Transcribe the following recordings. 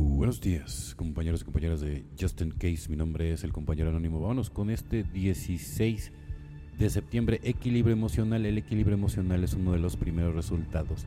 Buenos días, compañeros y compañeras de Justin Case. Mi nombre es el compañero anónimo. Vámonos con este 16 de septiembre. Equilibrio emocional. El equilibrio emocional es uno de los primeros resultados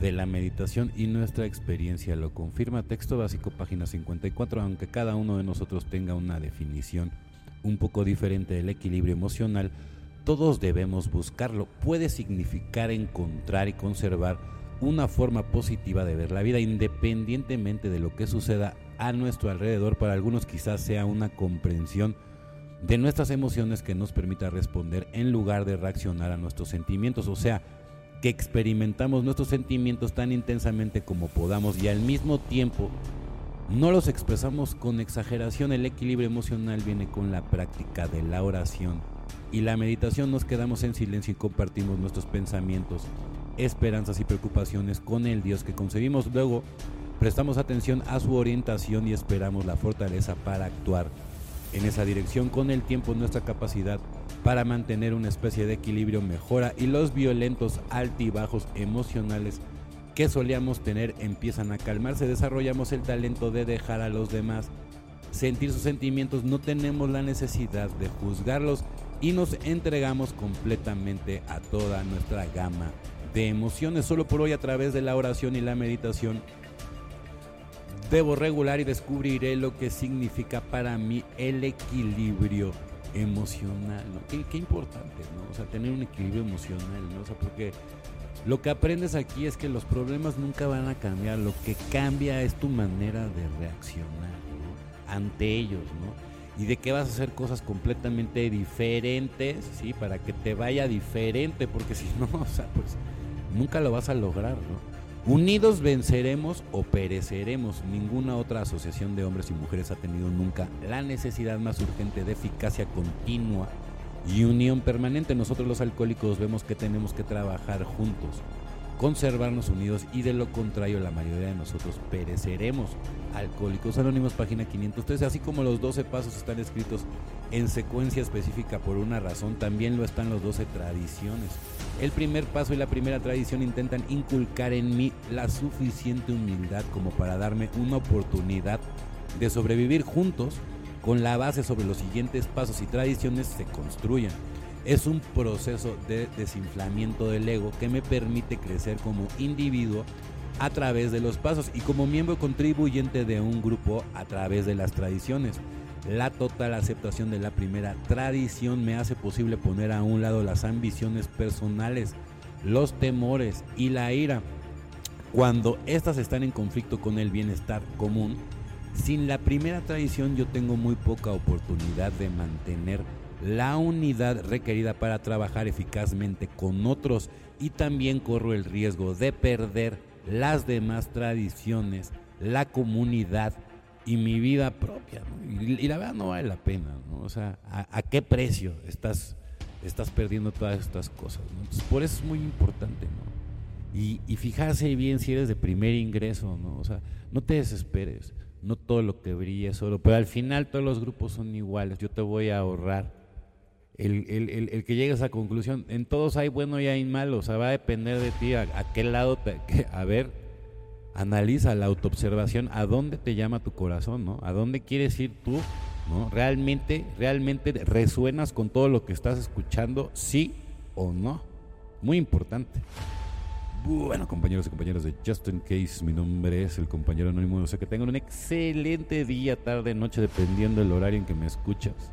de la meditación y nuestra experiencia lo confirma. Texto básico, página 54. Aunque cada uno de nosotros tenga una definición un poco diferente del equilibrio emocional, todos debemos buscarlo. Puede significar encontrar y conservar una forma positiva de ver la vida independientemente de lo que suceda a nuestro alrededor. Para algunos quizás sea una comprensión de nuestras emociones que nos permita responder en lugar de reaccionar a nuestros sentimientos. O sea, que experimentamos nuestros sentimientos tan intensamente como podamos y al mismo tiempo no los expresamos con exageración. El equilibrio emocional viene con la práctica de la oración y la meditación. Nos quedamos en silencio y compartimos nuestros pensamientos esperanzas y preocupaciones con el Dios que concebimos. Luego, prestamos atención a su orientación y esperamos la fortaleza para actuar en esa dirección. Con el tiempo, nuestra capacidad para mantener una especie de equilibrio mejora y los violentos altibajos emocionales que solíamos tener empiezan a calmarse. Desarrollamos el talento de dejar a los demás sentir sus sentimientos. No tenemos la necesidad de juzgarlos y nos entregamos completamente a toda nuestra gama de emociones. Solo por hoy a través de la oración y la meditación debo regular y descubriré lo que significa para mí el equilibrio emocional. Qué, importante, ¿no? O sea, tener un equilibrio emocional, ¿no? O sea, porque lo que aprendes aquí es que los problemas nunca van a cambiar. Lo que cambia es tu manera de reaccionar ante ellos, ¿no? Y de que vas a hacer cosas completamente diferentes, ¿sí? Para que te vaya diferente, porque si no, o sea, pues nunca lo vas a lograr, ¿no? Unidos venceremos o pereceremos. Ninguna otra asociación de hombres y mujeres ha tenido nunca la necesidad más urgente de eficacia continua y unión permanente. Nosotros los alcohólicos vemos que tenemos que trabajar juntos, conservarnos unidos y de lo contrario la mayoría de nosotros pereceremos. Alcohólicos Anónimos, página 513, así como los 12 pasos están escritos en secuencia específica por una razón, también lo están los 12 tradiciones. El primer paso y la primera tradición intentan inculcar en mí la suficiente humildad como para darme una oportunidad de sobrevivir juntos con la base sobre los siguientes pasos y tradiciones se construyan. Es un proceso de desinflamiento del ego que me permite crecer como individuo a través de los pasos y como miembro contribuyente de un grupo a través de las tradiciones. La total aceptación de la primera tradición me hace posible poner a un lado las ambiciones personales, los temores y la ira. Cuando éstas están en conflicto con el bienestar común, sin la primera tradición yo tengo muy poca oportunidad de mantener la unidad requerida para trabajar eficazmente con otros y también corro el riesgo de perder las demás tradiciones, la comunidad y mi vida propia. Y, la verdad no vale la pena. O sea, ¿a, qué precio estás, estás perdiendo todas estas cosas? por eso es muy importante. Y, y, fijarse bien si eres de primer ingreso. O sea, no te desesperes, no todo lo que brilla es oro, pero al final todos los grupos son iguales, yo te voy a ahorrar. El, el, el, que llegue a esa conclusión, en todos hay bueno y hay malo, o sea, va a depender de ti a, qué lado, te, a ver, analiza la autoobservación, a dónde te llama tu corazón, ¿no? A dónde quieres ir tú, ¿no? Realmente, realmente resuenas con todo lo que estás escuchando, sí o no. Muy importante. Bueno, compañeros y compañeras de Justin Case, mi nombre es el compañero anónimo. O sea que tengan un excelente día, tarde, noche, dependiendo del horario en que me escuchas.